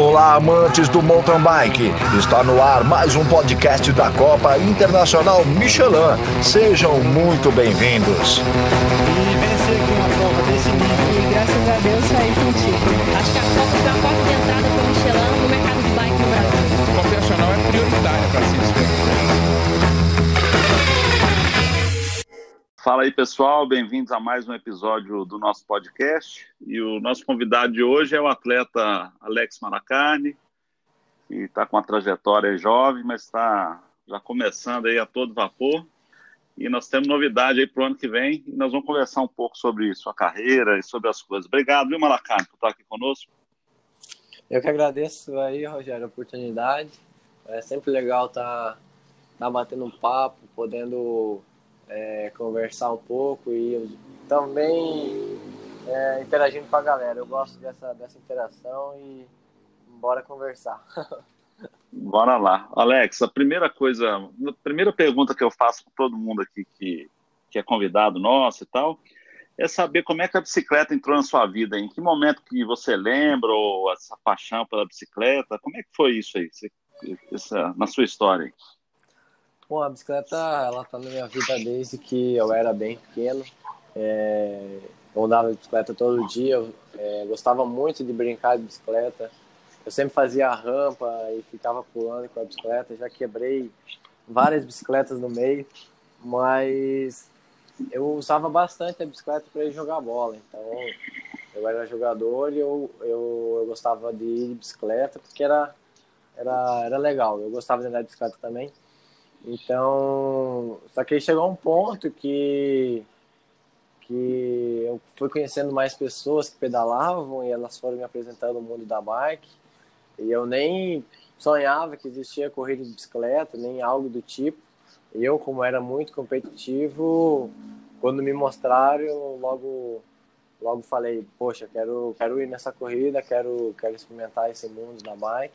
Olá, amantes do mountain bike. Está no ar mais um podcast da Copa Internacional Michelin. Sejam muito bem-vindos. Fala aí, pessoal, bem-vindos a mais um episódio do nosso podcast. E o nosso convidado de hoje é o atleta Alex Maracani, que está com uma trajetória jovem, mas está já começando aí a todo vapor. E nós temos novidade aí para o ano que vem e nós vamos conversar um pouco sobre sua carreira e sobre as coisas. Obrigado, viu, Maracani, por estar aqui conosco. Eu que agradeço aí, Rogério, a oportunidade. É sempre legal estar tá, tá batendo um papo, podendo é, conversar um pouco e também é, interagindo com a galera. Eu gosto dessa, dessa interação e bora conversar. Bora lá. Alex, a primeira coisa, a primeira pergunta que eu faço para todo mundo aqui que, que é convidado nosso e tal, é saber como é que a bicicleta entrou na sua vida, em que momento que você lembra, ou essa paixão pela bicicleta, como é que foi isso aí, essa, na sua história? Aí? Bom, a bicicleta, ela tá na minha vida desde que eu era bem pequeno. É, eu andava de bicicleta todo dia, eu, é, gostava muito de brincar de bicicleta. Eu sempre fazia rampa e ficava pulando com a bicicleta. Já quebrei várias bicicletas no meio, mas eu usava bastante a bicicleta para ir jogar bola. Então, eu era jogador e eu, eu, eu gostava de ir de bicicleta porque era, era, era legal. Eu gostava de andar de bicicleta também. Então, só que aí chegou um ponto que que eu fui conhecendo mais pessoas que pedalavam e elas foram me apresentando o mundo da bike. E eu nem sonhava que existia corrida de bicicleta, nem algo do tipo. Eu, como era muito competitivo, quando me mostraram, logo logo falei, poxa, quero quero ir nessa corrida, quero quero experimentar esse mundo da bike.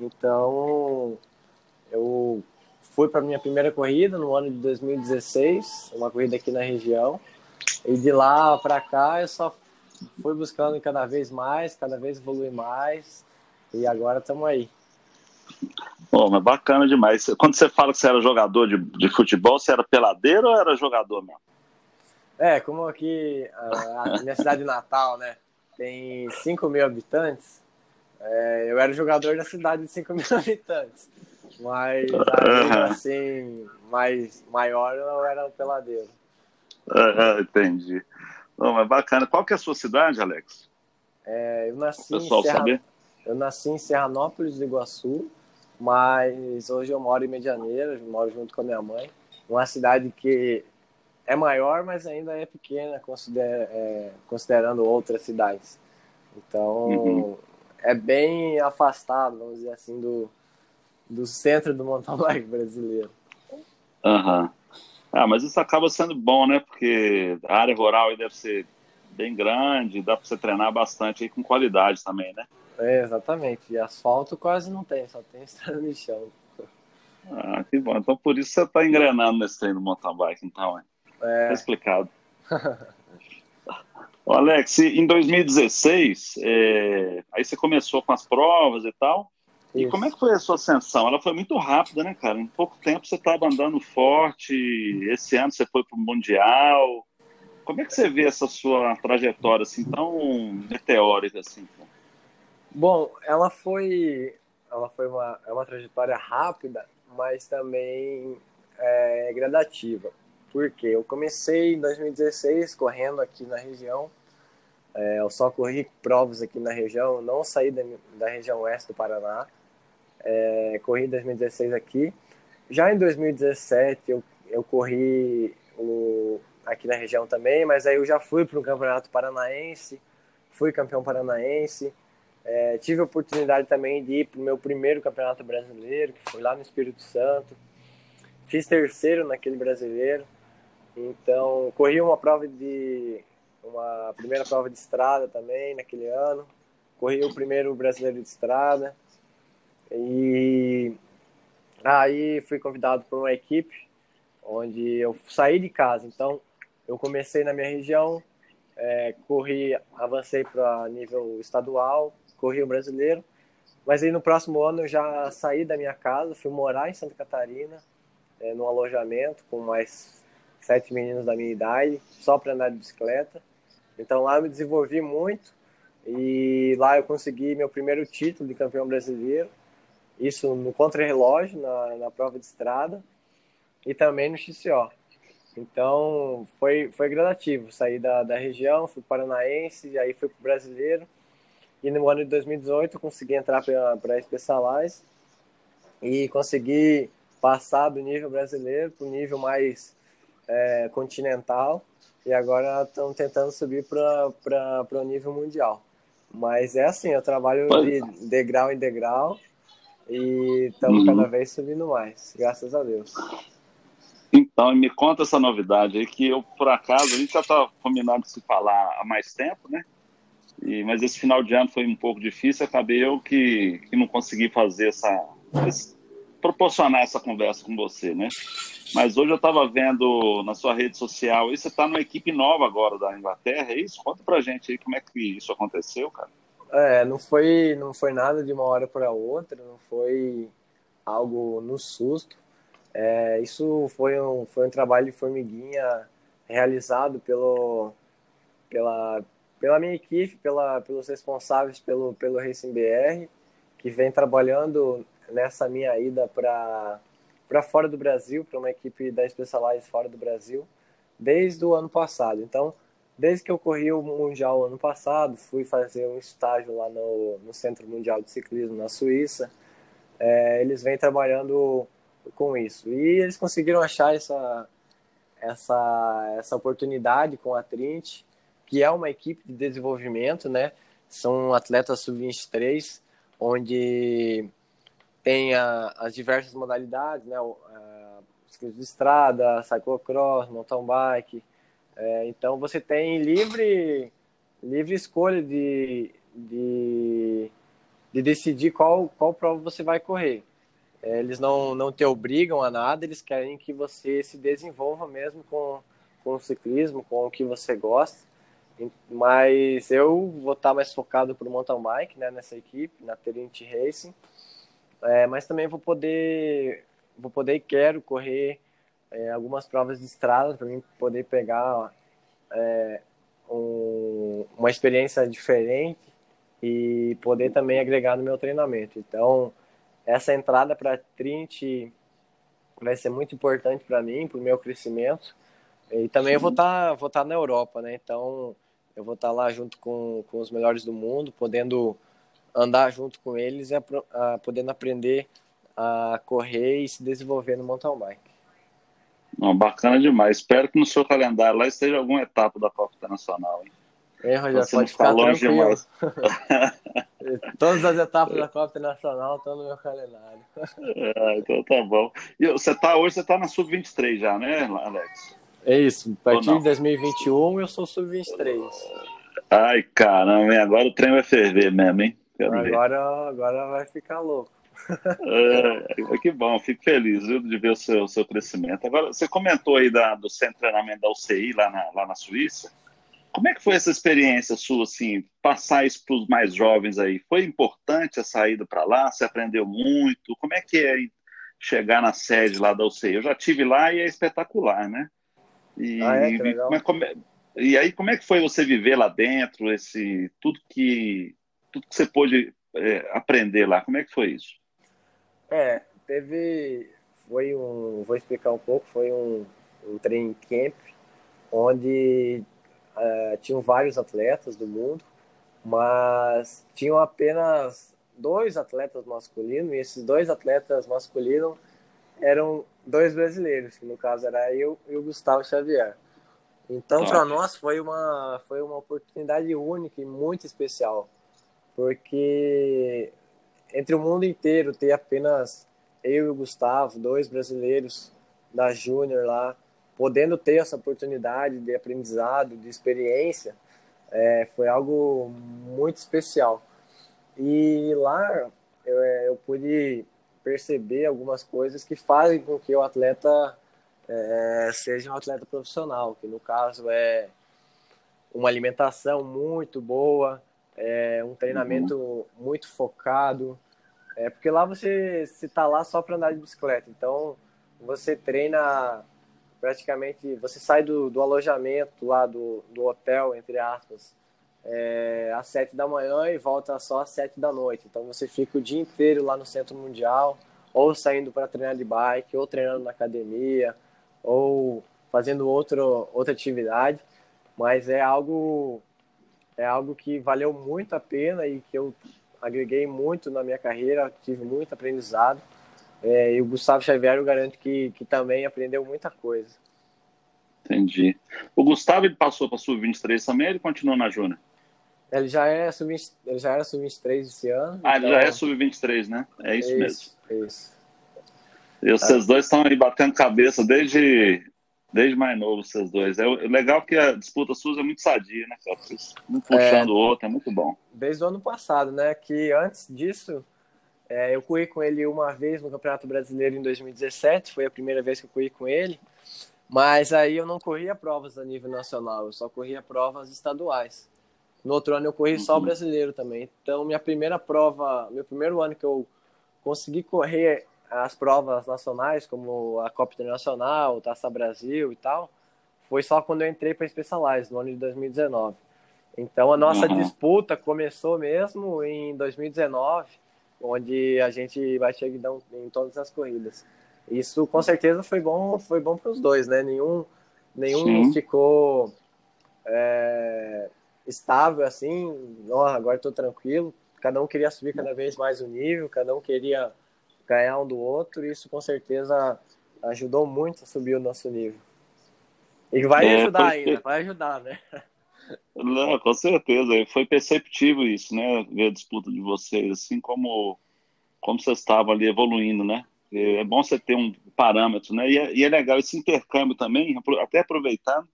Então, eu fui para minha primeira corrida no ano de 2016, uma corrida aqui na região. E de lá para cá eu só fui buscando cada vez mais, cada vez evoluir mais. E agora estamos aí. Bom, mas bacana demais. Quando você fala que você era jogador de, de futebol, você era peladeiro ou era jogador mesmo? É, como aqui a minha cidade natal, né, tem 5 mil habitantes, é, eu era jogador da cidade de 5 mil habitantes. Mas assim, mais maior eu era um peladeiro. Uhum, entendi. Não, mas bacana. Qual que é a sua cidade, Alex? É, eu nasci em Serra... saber. Eu nasci em Serranópolis do Iguaçu, mas hoje eu moro em Medianeira, moro junto com a minha mãe. Uma cidade que é maior, mas ainda é pequena, é, considerando outras cidades. Então, uhum. é bem afastado, vamos dizer assim, do, do centro do mountain bike brasileiro. Aham. Uhum. Ah, mas isso acaba sendo bom, né? Porque a área rural aí deve ser bem grande, dá para você treinar bastante aí com qualidade também, né? É, exatamente. E asfalto quase não tem, só tem estrada de chão. Ah, que bom. Então por isso você está engrenando nesse treino do mountain bike, então, é. É. Tá explicado. Ô, Alex, em 2016, é... aí você começou com as provas e tal. E como é que foi a sua ascensão? Ela foi muito rápida, né, cara? Em pouco tempo você estava andando forte. Esse ano você foi para o Mundial. Como é que você vê essa sua trajetória assim tão meteórica assim? Bom, ela foi, ela foi uma, é uma trajetória rápida, mas também é, gradativa. Porque eu comecei em 2016 correndo aqui na região. É, eu só corri provas aqui na região, não saí da, da região oeste do Paraná é, corri em 2016 aqui. Já em 2017 eu, eu corri o, aqui na região também, mas aí eu já fui para o Campeonato Paranaense, fui campeão paranaense. É, tive a oportunidade também de ir para o meu primeiro Campeonato Brasileiro, que foi lá no Espírito Santo. Fiz terceiro naquele brasileiro. Então, corri uma prova de. uma primeira prova de estrada também naquele ano. Corri o primeiro brasileiro de estrada. E aí fui convidado por uma equipe onde eu saí de casa. Então eu comecei na minha região, é, corri, avancei para nível estadual, corri o brasileiro Mas aí no próximo ano eu já saí da minha casa, fui morar em Santa Catarina, é, num alojamento com mais sete meninos da minha idade, só para andar de bicicleta. Então lá eu me desenvolvi muito e lá eu consegui meu primeiro título de campeão brasileiro, isso no contrarrelógio, na, na prova de estrada e também no XCO. Então foi, foi gradativo, saí da, da região, fui paranaense, aí fui para o brasileiro e no ano de 2018 consegui entrar para a Specialized e consegui passar do nível brasileiro para o nível mais é, continental e agora estamos tentando subir para o nível mundial. Mas é assim, eu trabalho de degrau em degrau e estamos uhum. cada vez subindo mais, graças a Deus. Então, me conta essa novidade aí, que eu, por acaso, a gente já está combinado de se falar há mais tempo, né? E, mas esse final de ano foi um pouco difícil, acabei eu que, que não consegui fazer essa, esse, proporcionar essa conversa com você, né? Mas hoje eu estava vendo na sua rede social, e você está numa equipe nova agora da Inglaterra, é isso? Conta pra gente aí como é que isso aconteceu, cara. É, não foi, não foi nada de uma hora para outra, não foi algo no susto. É, isso foi um, foi um trabalho de formiguinha realizado pelo, pela, pela minha equipe, pela, pelos responsáveis pelo, pelo Racing BR, que vem trabalhando nessa minha ida para fora do Brasil, para uma equipe da Specialized fora do Brasil, desde o ano passado. Então, desde que eu corri o Mundial ano passado, fui fazer um estágio lá no, no Centro Mundial de Ciclismo na Suíça, é, eles vêm trabalhando com isso. E eles conseguiram achar essa, essa, essa oportunidade com a Trint, que é uma equipe de desenvolvimento, né? São atletas sub-23, onde tem a, as diversas modalidades, né? O, a, de estrada, cyclocross, mountain bike. É, então você tem livre, livre escolha de, de, de decidir qual, qual prova você vai correr. É, eles não, não te obrigam a nada, eles querem que você se desenvolva mesmo com, com o ciclismo, com o que você gosta. Mas eu vou estar mais focado para o mountain bike, né, nessa equipe, na Terente Racing. É, mas também vou poder, vou poder e quero correr é, algumas provas de estrada para mim poder pegar é, um, uma experiência diferente e poder também agregar no meu treinamento. Então, essa entrada para Trint vai ser muito importante para mim, para o meu crescimento. E também Sim. eu vou estar tá, vou tá na Europa, né? Então, eu vou estar tá lá junto com, com os melhores do mundo, podendo andar junto com eles e a, a, podendo aprender a correr e se desenvolver no mountain bike. Não, bacana demais. Espero que no seu calendário lá esteja alguma etapa da Copa Internacional. Hein? É, Rogério, pode ficar longe demais. Todas as etapas da Copa Internacional estão no meu calendário. É, então tá bom. E você tá hoje, você está na Sub-23 já, né, Alex? É isso. A partir de 2021 eu sou Sub-23. Ai, caramba, agora o trem vai ferver mesmo, hein? agora, agora vai ficar louco. É, que bom, fico feliz viu, de ver o seu, seu crescimento. Agora, você comentou aí da, do centro de treinamento da UCI lá na, lá na Suíça. Como é que foi essa experiência sua, assim, passar isso para os mais jovens aí? Foi importante a saída para lá? Você aprendeu muito? Como é que é chegar na sede lá da UCI? Eu já tive lá e é espetacular, né? E, ah, é, e, como é, como é, e aí, como é que foi você viver lá dentro, esse tudo que tudo que você pôde é, aprender lá? Como é que foi isso? É, teve. Foi um. Vou explicar um pouco. Foi um, um training camp onde uh, tinham vários atletas do mundo, mas tinham apenas dois atletas masculinos, e esses dois atletas masculinos eram dois brasileiros, que no caso era eu e o Gustavo Xavier. Então, para nós foi uma, foi uma oportunidade única e muito especial, porque entre o mundo inteiro ter apenas eu e o Gustavo, dois brasileiros da Júnior lá, podendo ter essa oportunidade de aprendizado, de experiência, é, foi algo muito especial. E lá eu, é, eu, pude perceber algumas coisas que fazem com que o atleta é, seja um atleta profissional, que no caso é uma alimentação muito boa, é, um treinamento uhum. muito focado, É porque lá você está lá só para andar de bicicleta. Então você treina praticamente. Você sai do, do alojamento lá do, do hotel, entre aspas, é, às sete da manhã e volta só às sete da noite. Então você fica o dia inteiro lá no Centro Mundial, ou saindo para treinar de bike, ou treinando na academia, ou fazendo outro, outra atividade. Mas é algo é algo que valeu muito a pena e que eu agreguei muito na minha carreira, tive muito aprendizado. É, e o Gustavo Xavier eu garanto que, que também aprendeu muita coisa. Entendi. O Gustavo ele passou para a Sub-23 também ele continuou na Júnior? Ele já, é sub ele já era Sub-23 esse ano. Ah, então... ele já é Sub-23, né? É isso, isso mesmo. Isso. E vocês dois estão aí batendo cabeça desde, desde mais novo, vocês dois. É legal que a disputa SUS é muito sadia, né, cara? Vocês um puxando é, o outro, é muito bom. Desde o ano passado, né? Que antes disso, é, eu corri com ele uma vez no Campeonato Brasileiro em 2017, foi a primeira vez que eu corri com ele. Mas aí eu não corria provas a nível nacional, eu só corria provas estaduais. No outro ano eu corri uhum. só o brasileiro também. Então, minha primeira prova, meu primeiro ano que eu consegui correr as provas nacionais, como a Copa Internacional, Taça Brasil e tal, foi só quando eu entrei para a Specialized, no ano de 2019. Então, a nossa uhum. disputa começou mesmo em 2019, onde a gente batia guidão em todas as corridas. Isso com certeza foi bom, foi bom para os dois, né? Nenhum, nenhum ficou é, estável assim. Oh, agora estou tranquilo. Cada um queria subir cada vez mais o nível, cada um queria ganhar um do outro. E isso com certeza ajudou muito a subir o nosso nível. E vai é, ajudar ainda, vai ajudar, né? Não, com certeza. Foi perceptível isso, né? Ver a disputa de vocês, assim como, como vocês estavam ali evoluindo, né? É bom você ter um parâmetro, né? E é, e é legal esse intercâmbio também, até aproveitando.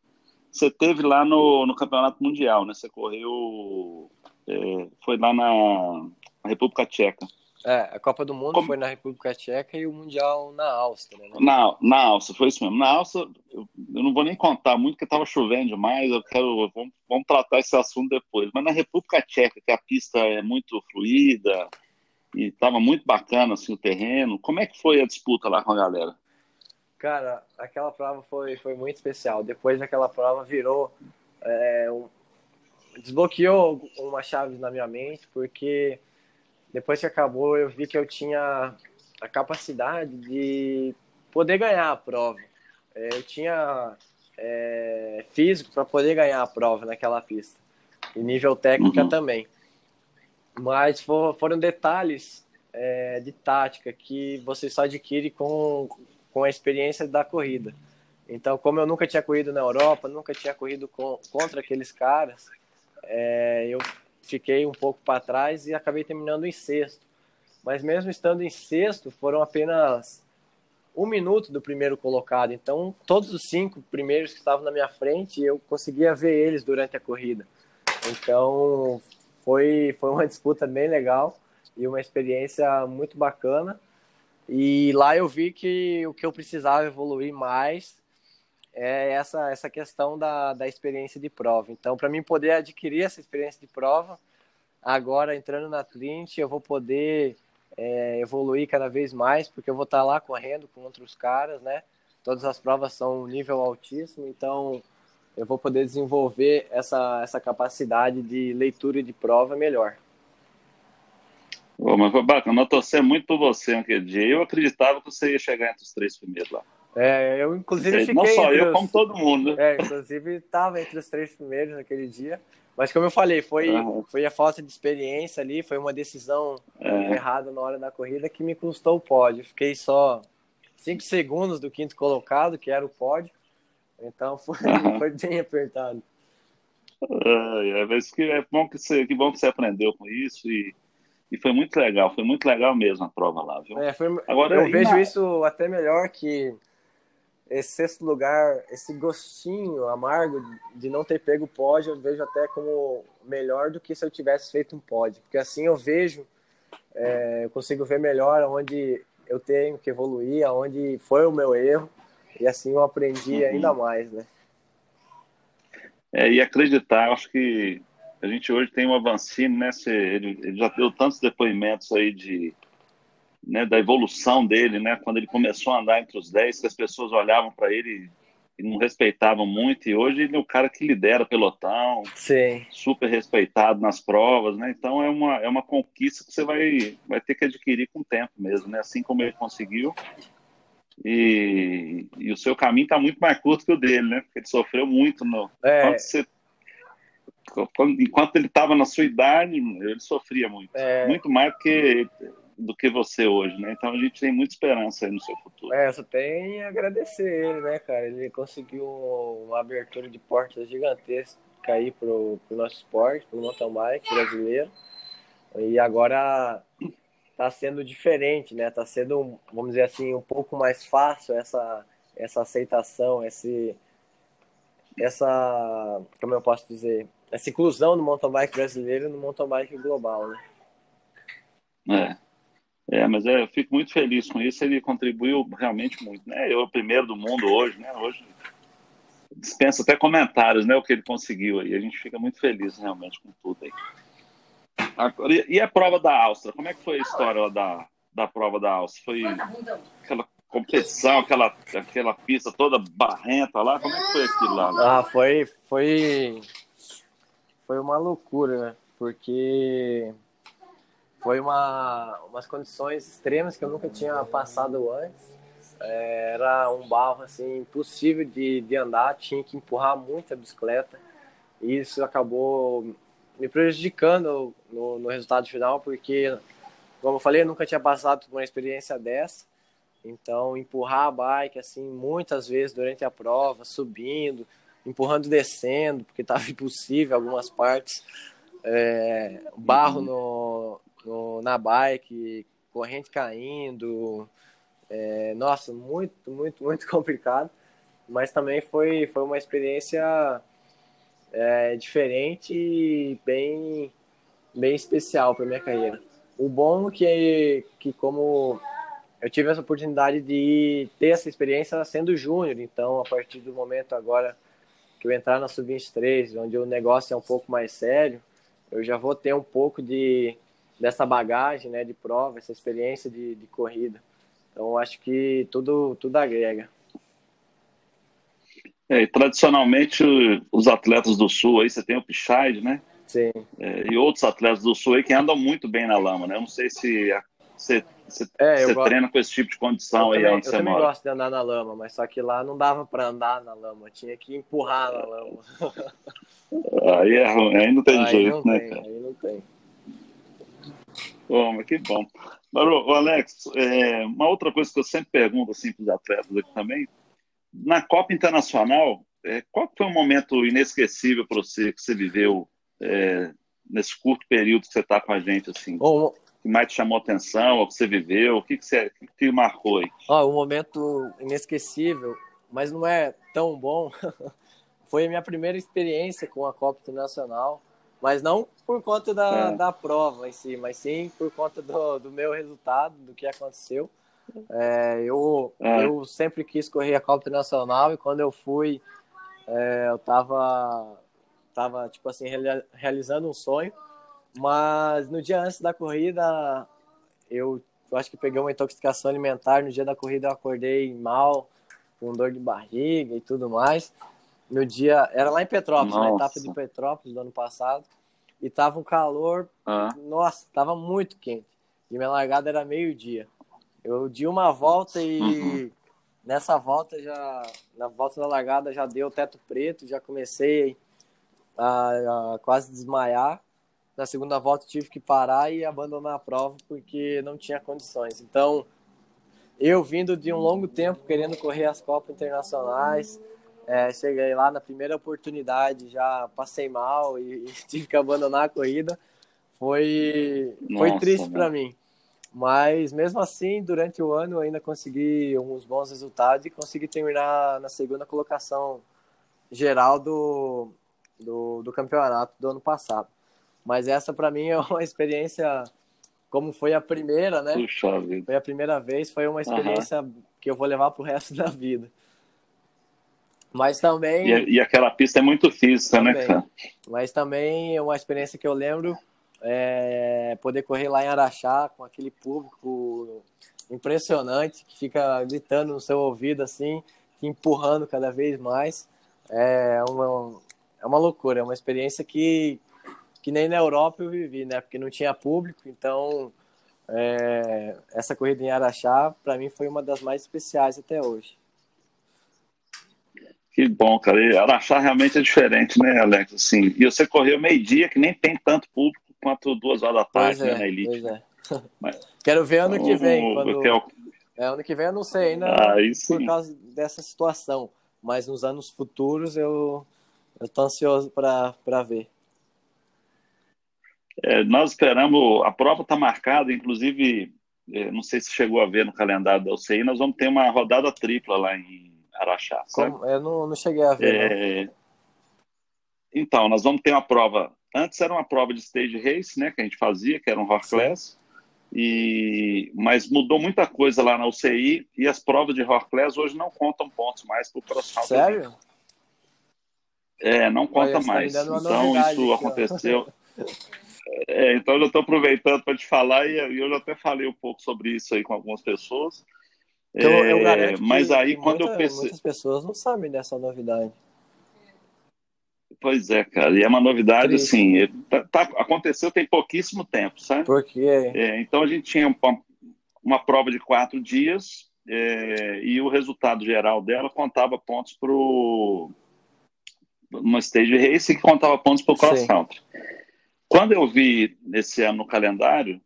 Você teve lá no, no Campeonato Mundial, né? Você correu. É, foi lá na, República Tcheca. É, a Copa do Mundo Como... foi na República Tcheca e o Mundial na Áustria, né? Na, na Áustria, foi isso mesmo. Na Áustria, eu, eu não vou nem contar muito, porque estava chovendo demais. Eu quero. Vamos, vamos tratar esse assunto depois. Mas na República Tcheca, que a pista é muito fluida, e estava muito bacana assim, o terreno. Como é que foi a disputa lá com a galera? Cara, aquela prova foi, foi muito especial. Depois daquela prova virou. É, um, desbloqueou uma chave na minha mente, porque depois que acabou eu vi que eu tinha a capacidade de poder ganhar a prova. É, eu tinha é, físico para poder ganhar a prova naquela pista. E nível técnica uhum. também. Mas for, foram detalhes é, de tática que você só adquire com, com a experiência da corrida. Então, como eu nunca tinha corrido na Europa, nunca tinha corrido com, contra aqueles caras, é, eu fiquei um pouco para trás e acabei terminando em sexto. Mas mesmo estando em sexto, foram apenas um minuto do primeiro colocado. Então, todos os cinco primeiros que estavam na minha frente, eu conseguia ver eles durante a corrida. Então, foi, foi uma disputa bem legal e uma experiência muito bacana. E lá eu vi que o que eu precisava evoluir mais é essa, essa questão da, da experiência de prova. Então, para mim poder adquirir essa experiência de prova, agora entrando na Trint, eu vou poder é, evoluir cada vez mais, porque eu vou estar lá correndo com outros caras, né? Todas as provas são nível altíssimo, então eu vou poder desenvolver essa, essa capacidade de leitura de prova melhor. Oh, mas foi bacana, eu torci muito por você naquele dia. Eu acreditava que você ia chegar entre os três primeiros lá. É, eu inclusive fiquei. Não só eu, os... como todo mundo. É, inclusive estava entre os três primeiros naquele dia. Mas como eu falei, foi, uhum. foi a falta de experiência ali, foi uma decisão é. errada na hora da corrida que me custou o pódio. Fiquei só cinco segundos do quinto colocado, que era o pódio. Então foi, uhum. foi bem apertado. É, é, que é bom que você, que bom que você aprendeu com isso e, e foi muito legal, foi muito legal mesmo a prova lá, viu? É, foi, Agora, eu vejo na... isso até melhor que esse sexto lugar, esse gostinho amargo de não ter pego o pódio, eu vejo até como melhor do que se eu tivesse feito um pódio, porque assim eu vejo, é, eu consigo ver melhor onde eu tenho que evoluir, aonde foi o meu erro e assim eu aprendi uhum. ainda mais, né? É, e acreditar, acho que a gente hoje tem um Avancini, né? Ele, ele já deu tantos depoimentos aí de, né, da evolução dele, né, quando ele começou a andar entre os 10, que as pessoas olhavam para ele e não respeitavam muito, e hoje ele é o cara que lidera pelotão, Sim. super respeitado nas provas, né? Então é uma, é uma conquista que você vai, vai ter que adquirir com o tempo mesmo, né? Assim como ele conseguiu. E, e o seu caminho está muito mais curto que o dele, né? Porque ele sofreu muito no. É. Quando você- quando- enquanto ele estava na sua idade, ele sofria muito. É. Muito mais do que, do que você hoje, né? Então a gente tem muita esperança aí no seu futuro. É, só tem agradecer ele, né, cara? Ele conseguiu uma abertura de portas gigantesca aí pro, pro nosso esporte, pro mountain bike brasileiro. E agora tá sendo diferente, né? Tá sendo, vamos dizer assim, um pouco mais fácil essa, essa aceitação, esse, essa, como eu posso dizer, essa inclusão do mountain bike brasileiro no mountain bike global, né? É. É, mas é, eu fico muito feliz com isso. Ele contribuiu realmente muito, né? Eu, o primeiro do mundo hoje, né? Hoje dispensa até comentários, né? O que ele conseguiu aí. A gente fica muito feliz realmente com tudo aí. Agora, e- a prova da Áustria? Como é que foi a história da, da prova da Áustria? Foi aquela competição, aquela, aquela pista toda barrenta lá? Como é que foi aquilo lá? Ah, foi, foi, foi uma loucura, né? Porque foi uma, umas condições extremas que eu nunca tinha passado antes. É, era um barro assim impossível de, de andar, tinha que empurrar muito a bicicleta. E isso acabou me prejudicando no, no resultado final, porque, como eu falei, eu nunca tinha passado por uma experiência dessa. Então, empurrar a bike assim muitas vezes durante a prova, subindo, empurrando e descendo, porque estava impossível algumas partes. É, barro no, no- na bike, corrente caindo. É, nossa, muito, muito, muito complicado. Mas também foi, foi uma experiência é, diferente e bem, bem especial para minha carreira. O bom que, que como eu tive essa oportunidade de ter essa experiência sendo júnior, então a partir do momento agora que eu entrar na Sub-23, onde o negócio é um pouco mais sério, eu já vou ter um pouco de dessa bagagem, né, de prova, essa experiência de, de corrida. Então acho que tudo tudo agrega. É, tradicionalmente, os atletas do Sul, aí você tem o Pichard, né? Sim. É, e outros atletas do Sul aí que andam muito bem na lama, né? Eu não sei se a- você, você, É, gosto- treina com esse tipo de condição Eu aí também, onde eu você também mora. gosto de andar na lama, mas só que lá não dava para andar na lama, tinha que empurrar na lama. Aí é ruim, aí não tem aí jeito, não né, tem, cara? aí não tem. Bom, que bom. Ô, Alex, é, uma outra coisa que eu sempre pergunto assim, para os atletas aqui também, na Copa Internacional, é, qual foi um momento inesquecível para você que você viveu é, nesse curto período que você está com a gente, assim, Bom, que mais te chamou atenção, ou que você viveu, o que, que, você, o que, que marcou aí? Ó, um momento inesquecível, mas não é tão bom. Foi a minha primeira experiência com a Copa Internacional, mas não por conta da, É. da prova em si, mas sim por conta do, do meu resultado, do que aconteceu. É, eu, É. eu sempre quis correr a Copa Internacional e quando eu fui, é, eu tava, tava tipo assim, reali- realizando um sonho, mas no dia antes da corrida, eu eu acho que peguei uma intoxicação alimentar. No dia da corrida eu acordei mal, com dor de barriga e tudo mais. No dia, era lá em Petrópolis, na Nossa. etapa de Petrópolis do ano passado. E tava um calor, Ah, nossa, tava muito quente. E minha largada era meio-dia. Eu di uma volta e Uhum. nessa volta já, na volta da largada já deu teto preto, já comecei a, a quase desmaiar. Na segunda volta tive que parar e abandonar a prova porque não tinha condições. Então, eu vindo de um longo tempo querendo correr as Copas Internacionais, é, cheguei lá na primeira oportunidade, já passei mal e, e tive que abandonar a corrida. Foi, foi Nossa, triste né? para mim. Mas mesmo assim, durante o ano ainda consegui uns bons resultados e consegui terminar na segunda colocação geral do, do, do campeonato do ano passado. Mas essa para mim é uma experiência, como foi a primeira, né? puxa. Foi a primeira vez, foi uma experiência que eu vou levar pro resto da vida. Mas também, E, e aquela pista é muito física, né, Também. cara? mas também é uma experiência que eu lembro é, poder correr lá em Araxá com aquele público impressionante que fica gritando no seu ouvido assim, empurrando cada vez mais. É uma, é uma loucura, é uma experiência que, que nem na Europa eu vivi, né? Porque não tinha público, então é, essa corrida em Araxá, para mim, foi uma das mais especiais até hoje. Que bom, cara. E Araxá realmente é diferente, né, Alex? Assim, e você correu meio-dia, que nem tem tanto público quanto duas horas da tarde, né, é, na Elite. Pois é. Mas, Quero ver ano que vem. o- Quando... que é o- É, ano que vem eu não sei ainda Ah, por causa dessa situação. Mas nos anos futuros eu, tô ansioso para ver. É, nós esperamos, a prova está marcada, inclusive, é, não sei se chegou a ver no calendário da UCI, nós vamos ter uma rodada tripla lá em Araxá? Como- eu não, não cheguei a ver. É, então, nós vamos ter uma prova. Antes era uma prova de stage race, né, que a gente fazia, que era um rock class, e mas mudou muita coisa lá na UCI e as provas de rock class hoje não contam pontos mais para o country. Sério? É, não conta Olha, tá mais. Então isso aconteceu. É, então eu estou aproveitando para te falar e e eu já até falei um pouco sobre isso aí com algumas pessoas. Então, eu É, garanto que- mas aí quando muita- eu pensei, muitas pessoas não sabem dessa novidade. pois é, cara, e é uma novidade Triste. assim, é, tá- tá- aconteceu tem pouquíssimo tempo, sabe? Porque É, então a gente tinha uma, uma prova de quatro dias é, e o resultado geral dela contava pontos para uma stage race que contava pontos para o cross country. Quando eu vi esse ano no calendário,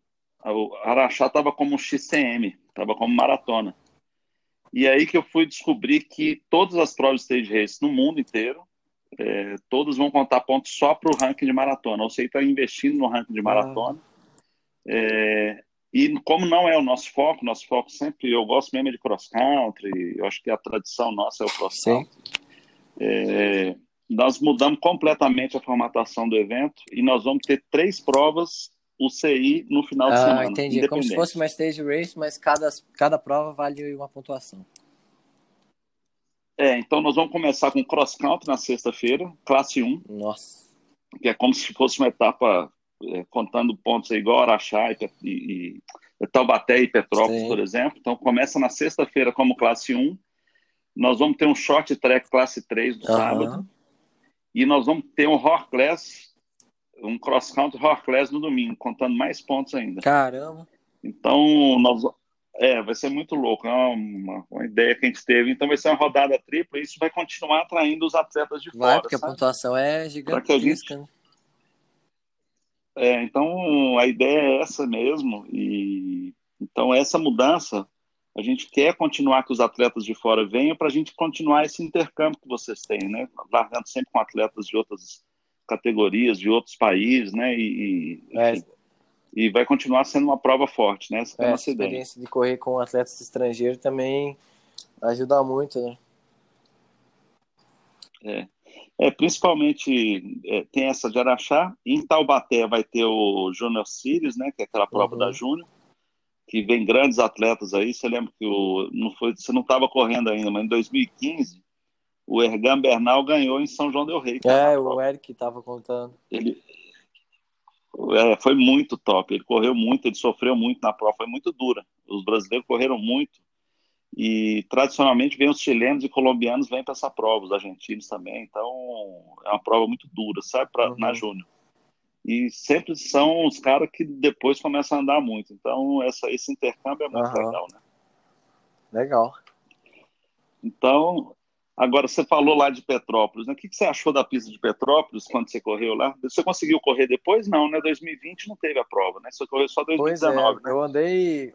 o Araxá estava como um XCM, estava como maratona. E aí que eu fui descobrir que todas as provas de stage race no mundo inteiro, é, todas vão contar pontos só para o ranking de maratona. Ou seja, está investindo no ranking de maratona. É, e como não é o nosso foco, nosso foco sempre, eu gosto mesmo de cross country, eu acho que a tradição nossa é o cross Sim. country. É, nós mudamos completamente a formatação do evento e nós vamos ter três provas UCI no final de Ah, semana. entendi. É como se fosse uma stage race, mas cada, cada prova vale uma pontuação. É, então nós vamos começar com cross country na sexta-feira, classe 1, Nossa. que é como se fosse uma etapa é, contando pontos aí, igual Araxá e, e, e Taubaté e Petrópolis, Sim. por exemplo. Então começa na sexta-feira como classe 1. Nós vamos ter um short track classe 3 no Aham. sábado. E nós vamos ter um rock class, um cross country rock class no domingo, contando mais pontos ainda. Caramba. Então, nós, é, vai ser muito louco. É uma, uma ideia que a gente teve. Então, vai ser uma rodada tripla e isso vai continuar atraindo os atletas de Vai, fora. porque a sabe? pontuação é a gigantesca. né? É, então, a ideia é essa mesmo. E então, essa mudança, a gente quer continuar que os atletas de fora venham para a gente continuar esse intercâmbio que vocês têm, né? Largando sempre com atletas de outras categorias, de outros países, né? E, e, É, e vai continuar sendo uma prova forte, né? Essa é É, essa experiência de correr com atletas estrangeiros também ajuda muito, né? É, principalmente é, tem essa de Araxá. Em Taubaté vai ter o Junior Series, né? Que é aquela prova Uhum. da Júnior, que vem grandes atletas aí. Você lembra que o, não foi, você não estava correndo ainda, mas em 2015 o Ergan Bernal ganhou em São João del Rei. cara, É, o prova. Eric tava contando. Ele é, foi muito top. Ele correu muito, ele sofreu muito na prova, foi muito dura. Os brasileiros correram muito. E tradicionalmente vem os chilenos e colombianos vêm para essa prova, os argentinos também. Então é uma prova muito dura, sabe, pra, Uhum. na Júnior. E sempre são os caras que depois começam a andar muito. Então essa, esse intercâmbio é muito Aham. legal, né? Legal. Então, agora você falou lá de Petrópolis, né? O que, que você achou da pista de Petrópolis quando você correu lá? Você conseguiu correr depois? Não, né? 2020 não teve a prova, né? Você correu só Pois é, 2019, né? eu andei,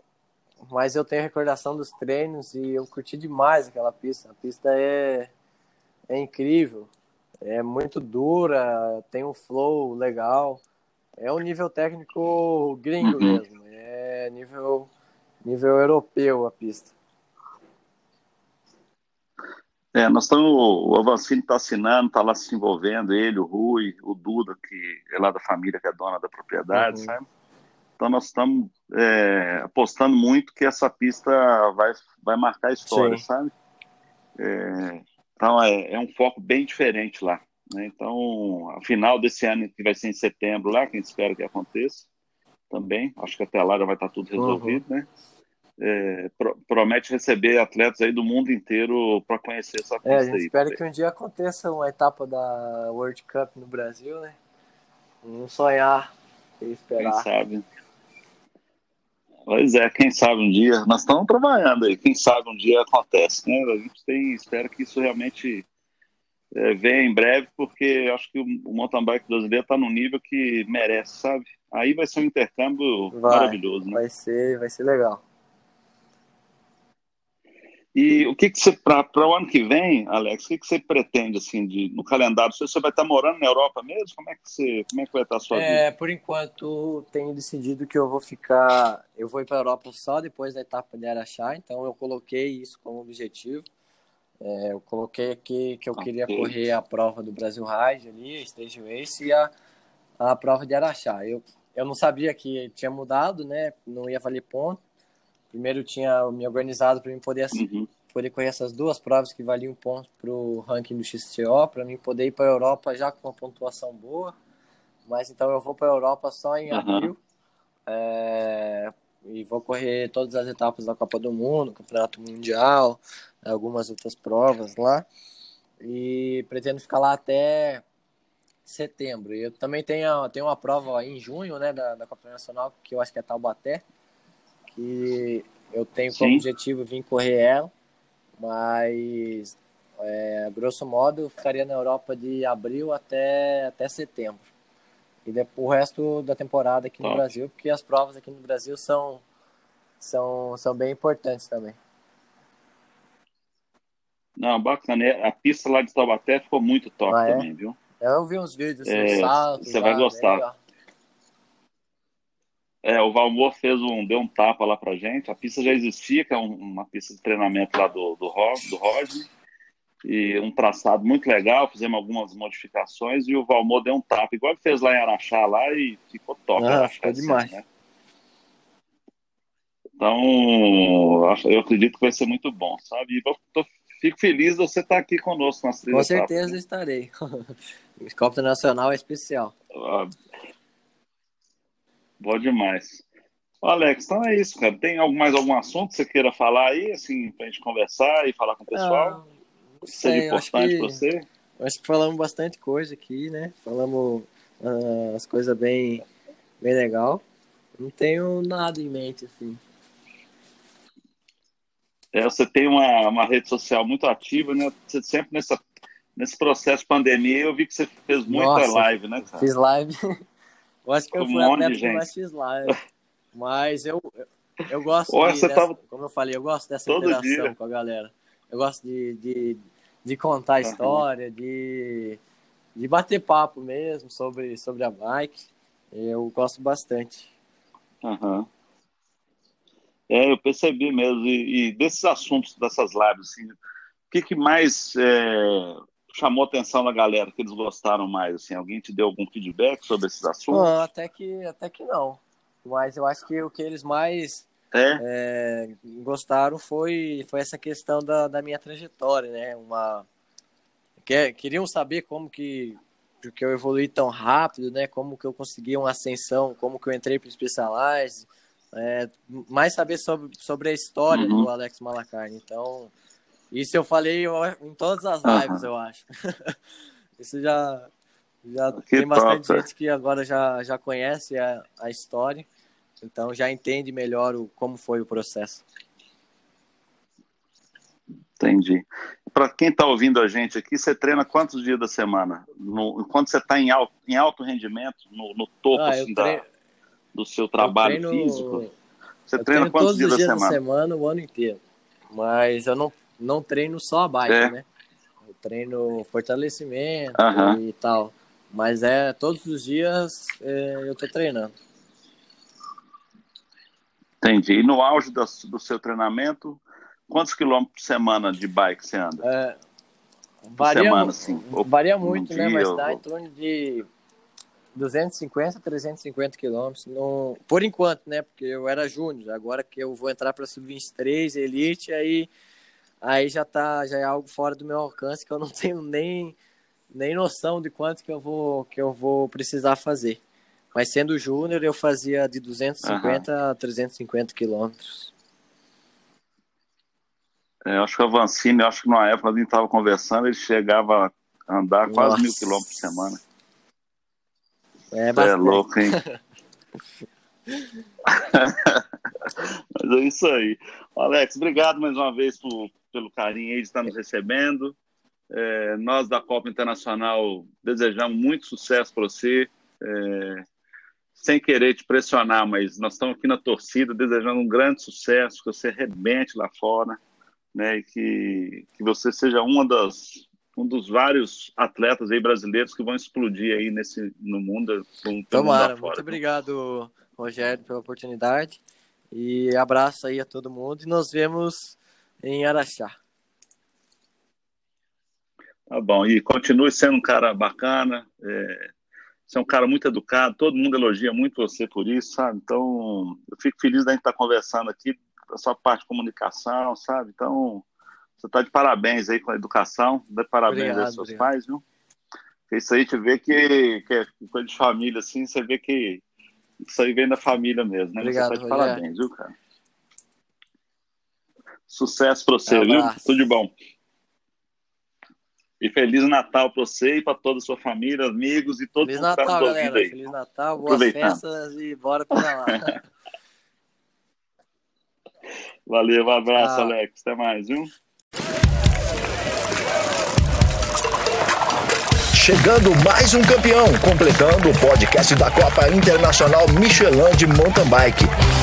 mas eu tenho recordação dos treinos e eu curti demais aquela pista. A pista é, é incrível, é muito dura, tem um flow legal. É um nível técnico gringo Uhum. mesmo, é nível, nível europeu a pista. É, nós estamos, o Avancini está assinando, está lá se envolvendo, ele, o Rui, o Duda, que é lá da família, que é dona da propriedade, Uhum. sabe? Então nós estamos é, apostando muito que essa pista vai, vai marcar a história, Sim. sabe? É, então é, é um foco bem diferente lá. Né? Então, a final desse ano, que vai ser em setembro lá, quem espera que aconteça também, acho que até lá já vai estar tudo resolvido, uhum. né? É, pro, promete receber atletas aí do mundo inteiro para conhecer essa pista é, a gente aí. Espera que um dia aconteça uma etapa da World Cup no Brasil, né? Não sonhar e esperar. Quem sabe? Pois é, quem sabe um dia. Nós estamos trabalhando aí, quem sabe um dia acontece, né? A gente tem, espera que isso realmente é, venha em breve, porque acho que o, o mountain bike brasileiro está no nível que merece, sabe? Aí vai ser um intercâmbio vai, maravilhoso, né? Vai ser, vai ser legal. E o que, que você, para o ano que vem, Alex, o que, que você pretende, assim, de, no calendário? Você, você vai estar morando na Europa mesmo? Como é que, você, como é que vai estar a sua é, vida? Por enquanto, tenho decidido que eu vou ficar, eu vou ir para a Europa só depois da etapa de Araxá, então eu coloquei isso como objetivo. É, eu coloquei aqui que eu queria correr a prova do Brasil Ride ali, a Stage Race e a, a prova de Araxá. Eu, eu não sabia que tinha mudado, né? Não ia valer ponto primeiro tinha me organizado para mim poder, uhum. poder correr essas duas provas que valiam pontos para o ranking do XTO, para mim poder ir para a Europa já com uma pontuação boa. Mas então eu vou para a Europa só em uhum. abril. É, e vou correr todas as etapas da Copa do Mundo, Campeonato Mundial, algumas outras provas lá. E pretendo ficar lá até setembro. E eu também tenho, tenho uma prova em junho, né, da, da Copa Nacional, que eu acho que é Taubaté que eu tenho como Sim. objetivo vir correr ela, mas é, grosso modo eu ficaria na Europa de abril até, até setembro. E depois, o resto da temporada aqui no Brasil, porque as provas aqui no Brasil são, são, são bem importantes também. Não, bacana. A pista lá de Taubaté ficou muito top ah, é? também, viu? Eu vi uns vídeos, assim, é, saltos. Você vai gostar. É, o Valmor fez um, deu um tapa lá pra gente. A pista já existia, que é um, uma pista de treinamento lá do, do, do Rodney. E um traçado muito legal, fizemos algumas modificações e o Valmor deu um tapa, igual ele fez lá em Araxá lá e ficou top. Ah, ficou assim, demais. Né? Então, eu acredito que vai ser muito bom, sabe? E eu tô, fico feliz de você estar aqui conosco nas Com certeza etapas. estarei. o Copa Nacional é especial. Ah, Boa demais. Alex, então é isso, cara. Tem mais algum assunto que você queira falar aí, assim, pra gente conversar e falar com o pessoal? Ah, seja importante que, pra você? Acho que falamos bastante coisa aqui, né? Falamos uh, as coisas bem, bem legal. Não tenho nada em mente, assim. É, você tem uma, uma rede social muito ativa, né? Você sempre nessa, nesse processo de pandemia, eu vi que você fez muita Nossa, live, né, cara? Fiz live Eu acho que eu fui um que mais fiz live. Mas eu, eu gosto de, dessa, tava... como eu falei, eu gosto dessa Todo interação dia. com a galera. Eu gosto de, de, de contar uhum. história, de, de bater papo mesmo sobre, sobre a bike. Eu gosto bastante. Uhum. É, eu percebi mesmo. E, e, desses assuntos, dessas lives, assim, o que, que mais é, chamou a atenção da galera, que eles gostaram mais? Assim, alguém te deu algum feedback sobre esses assuntos? Não, até que, até que não. Mas eu acho que o que eles mais é? É, gostaram foi, foi essa questão da, da minha trajetória, né? Uma, que, queriam saber como que, que eu evolui tão rápido, né? Como que eu consegui uma ascensão, como que eu entrei para o Specialized, é, mais saber sobre, sobre a história uhum. do Alex Malacarne. Então, isso eu falei em todas as lives, uhum. eu acho. Isso já, já tem bastante top. gente que agora já, já conhece a, a história, então já entende melhor o, como foi o processo. Entendi. Para quem está ouvindo a gente aqui, você treina quantos dias da semana? No, quando você está em alto, em alto rendimento, no, no topo ah, assim, treino, da, do seu trabalho treino, físico? Você treina quantos dias, dias da semana? da semana, o ano inteiro. Mas eu não não treino só a bike, é. né? Eu treino fortalecimento e tal. Mas é todos os dias é, eu tô treinando. Entendi. E no auge do, do seu treinamento, quantos quilômetros por semana de bike você anda? É, varia, semana, assim, varia muito, né? Mas dá ou... em torno de 250, 350 quilômetros. No... Por enquanto, né? Porque eu era júnior. Agora que eu vou entrar para sub-23, elite, aí aí já tá já é algo fora do meu alcance que eu não tenho nem nem noção de quanto que eu vou que eu vou precisar fazer. Mas sendo júnior, eu fazia de 250 uhum. a 350 quilômetros. É, eu acho que o Avancini, eu acho que numa época a gente estava conversando, ele chegava a andar Nossa. quase mil quilômetros por semana. É, é bastante. é louco, hein? Mas é isso aí. Alex, obrigado mais uma vez por, pelo carinho aí de estar nos recebendo. É, nós da Copa Internacional desejamos muito sucesso para você. É, sem querer te pressionar, mas nós estamos aqui na torcida desejando um grande sucesso, que você arrebente lá fora, né? E que, que você seja uma das, um dos vários atletas aí brasileiros que vão explodir aí nesse, no mundo. No, Tomara, muito obrigado, Rogério, pela oportunidade. E abraço aí a todo mundo e nos vemos em Araxá. Tá bom, e continue sendo um cara bacana. É, você é um cara muito educado, todo mundo elogia muito você por isso, sabe? Então, eu fico feliz da gente estar conversando aqui, a sua parte de comunicação, sabe? Então, você está de parabéns aí com a educação, dá parabéns obrigado, aos seus obrigado. pais, viu? Isso aí te vê que, que é coisa de família, assim, você vê que isso aí vem da família mesmo, né? Obrigado, você tá de parabéns, viu, cara? Sucesso para você, um viu? Tudo de bom. E Feliz Natal para você e para toda a sua família, amigos e todos Feliz mundo Natal, que galera. Aí. Feliz Natal, boas festas e bora para lá. Valeu, um abraço, ah. Alex. Até mais, viu? Chegando mais um campeão, completando o podcast da Copa Internacional Michelin de Mountain Bike.